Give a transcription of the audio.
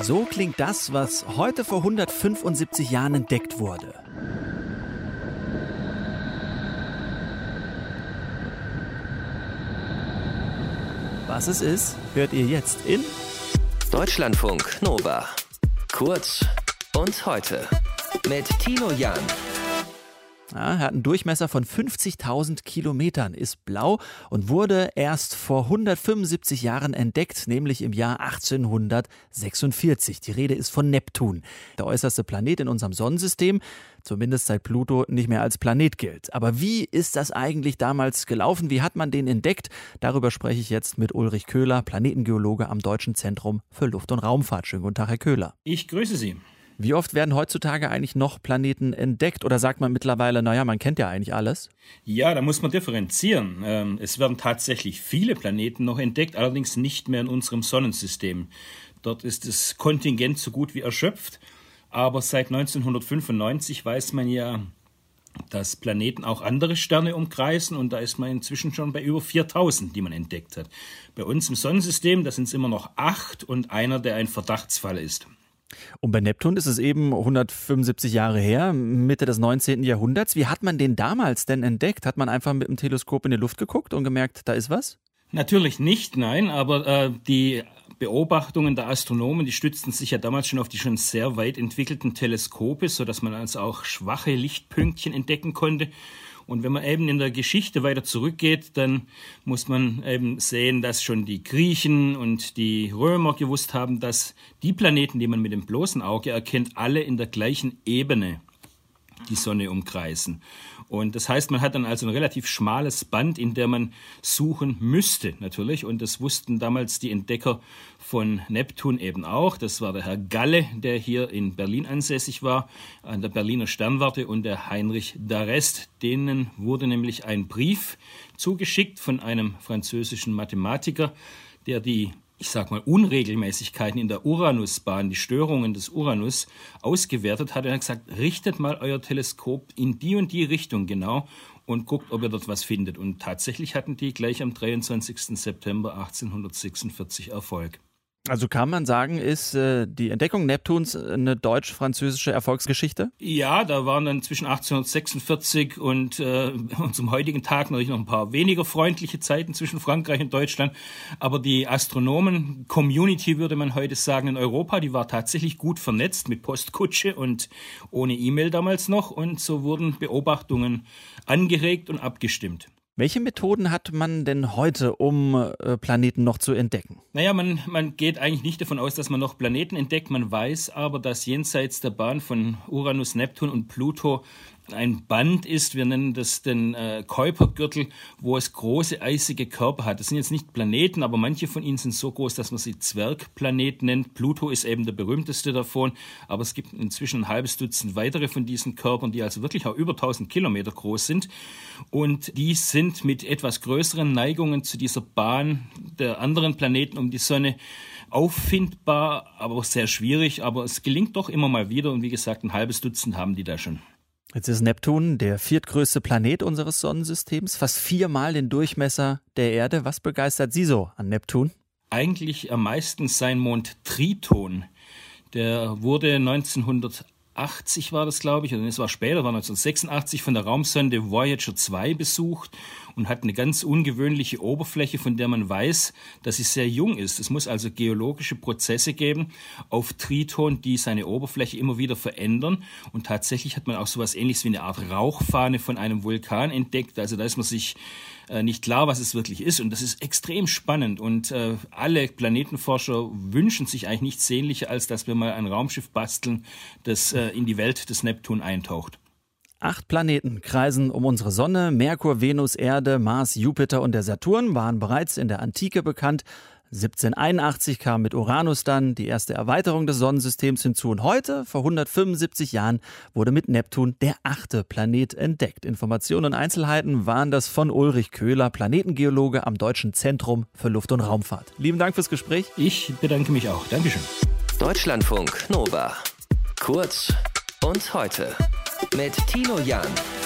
So klingt das, was heute vor 175 Jahren entdeckt wurde. Was es ist, hört ihr jetzt in Deutschlandfunk Nova. Kurz und heute mit Tino Jan. Ja, er hat einen Durchmesser von 50.000 Kilometern, ist blau und wurde erst vor 175 Jahren entdeckt, nämlich im Jahr 1846. Die Rede ist von Neptun, der äußerste Planet in unserem Sonnensystem, zumindest seit Pluto nicht mehr als Planet gilt. Aber wie ist das eigentlich damals gelaufen? Wie hat man den entdeckt? Darüber spreche ich jetzt mit Ulrich Köhler, Planetengeologe am Deutschen Zentrum für Luft- und Raumfahrt. Schönen guten Tag, Herr Köhler. Ich grüße Sie. Wie oft werden heutzutage eigentlich noch Planeten entdeckt? Oder sagt man mittlerweile, naja, man kennt ja eigentlich alles? Ja, da muss man differenzieren. Ähm, es werden tatsächlich viele Planeten noch entdeckt, allerdings nicht mehr in unserem Sonnensystem. Dort ist das Kontingent so gut wie erschöpft. Aber seit 1995 weiß man ja, dass Planeten auch andere Sterne umkreisen und da ist man inzwischen schon bei über 4000, die man entdeckt hat. Bei uns im Sonnensystem, da sind es immer noch acht und einer, der ein Verdachtsfall ist. Und bei Neptun ist es eben 175 Jahre her, Mitte des 19. Jahrhunderts. Wie hat man den damals denn entdeckt? Hat man einfach mit dem Teleskop in die Luft geguckt und gemerkt, da ist was? Natürlich nicht, nein, aber äh, die Beobachtungen der Astronomen, die stützten sich ja damals schon auf die schon sehr weit entwickelten Teleskope, sodass man also auch schwache Lichtpünktchen entdecken konnte. Und wenn man eben in der Geschichte weiter zurückgeht, dann muss man eben sehen, dass schon die Griechen und die Römer gewusst haben, dass die Planeten, die man mit dem bloßen Auge erkennt, alle in der gleichen Ebene die Sonne umkreisen. Und das heißt, man hat dann also ein relativ schmales Band, in der man suchen müsste, natürlich. Und das wussten damals die Entdecker von Neptun eben auch. Das war der Herr Galle, der hier in Berlin ansässig war, an der Berliner Sternwarte, und der Heinrich Darest. Denen wurde nämlich ein Brief zugeschickt von einem französischen Mathematiker, der die ich sag mal, Unregelmäßigkeiten in der Uranusbahn, die Störungen des Uranus ausgewertet hat. Er hat gesagt, richtet mal euer Teleskop in die und die Richtung genau und guckt, ob ihr dort was findet. Und tatsächlich hatten die gleich am 23. September 1846 Erfolg. Also kann man sagen, ist äh, die Entdeckung Neptuns eine deutsch-französische Erfolgsgeschichte? Ja, da waren dann zwischen 1846 und äh, unserem heutigen Tag natürlich noch ein paar weniger freundliche Zeiten zwischen Frankreich und Deutschland. Aber die Astronomen-Community, würde man heute sagen, in Europa, die war tatsächlich gut vernetzt mit Postkutsche und ohne E-Mail damals noch. Und so wurden Beobachtungen angeregt und abgestimmt. Welche Methoden hat man denn heute, um äh, Planeten noch zu entdecken? Naja, man, man geht eigentlich nicht davon aus, dass man noch Planeten entdeckt. Man weiß aber, dass jenseits der Bahn von Uranus, Neptun und Pluto ein Band ist, wir nennen das den äh, Kuipergürtel, wo es große eisige Körper hat. Das sind jetzt nicht Planeten, aber manche von ihnen sind so groß, dass man sie Zwergplanet nennt. Pluto ist eben der berühmteste davon, aber es gibt inzwischen ein halbes Dutzend weitere von diesen Körpern, die also wirklich auch über 1000 Kilometer groß sind. Und die sind mit etwas größeren Neigungen zu dieser Bahn der anderen Planeten um die Sonne auffindbar, aber sehr schwierig. Aber es gelingt doch immer mal wieder. Und wie gesagt, ein halbes Dutzend haben die da schon. Jetzt ist Neptun der viertgrößte Planet unseres Sonnensystems, fast viermal den Durchmesser der Erde. Was begeistert Sie so an Neptun? Eigentlich am meisten sein Mond Triton. Der wurde 1980 war das, glaube ich, oder es war später, war 1986 von der Raumsonde Voyager 2 besucht und hat eine ganz ungewöhnliche Oberfläche, von der man weiß, dass sie sehr jung ist. Es muss also geologische Prozesse geben auf Triton, die seine Oberfläche immer wieder verändern. Und tatsächlich hat man auch so etwas ähnliches wie eine Art Rauchfahne von einem Vulkan entdeckt. Also da ist man sich äh, nicht klar, was es wirklich ist. Und das ist extrem spannend. Und äh, alle Planetenforscher wünschen sich eigentlich nichts sehnlicher, als dass wir mal ein Raumschiff basteln, das äh, in die Welt des Neptun eintaucht. Acht Planeten kreisen um unsere Sonne. Merkur, Venus, Erde, Mars, Jupiter und der Saturn waren bereits in der Antike bekannt. 1781 kam mit Uranus dann die erste Erweiterung des Sonnensystems hinzu und heute, vor 175 Jahren, wurde mit Neptun der achte Planet entdeckt. Informationen und Einzelheiten waren das von Ulrich Köhler, Planetengeologe am Deutschen Zentrum für Luft- und Raumfahrt. Lieben Dank fürs Gespräch. Ich bedanke mich auch. Dankeschön. Deutschlandfunk Nova. Kurz und heute mit Tino Jan.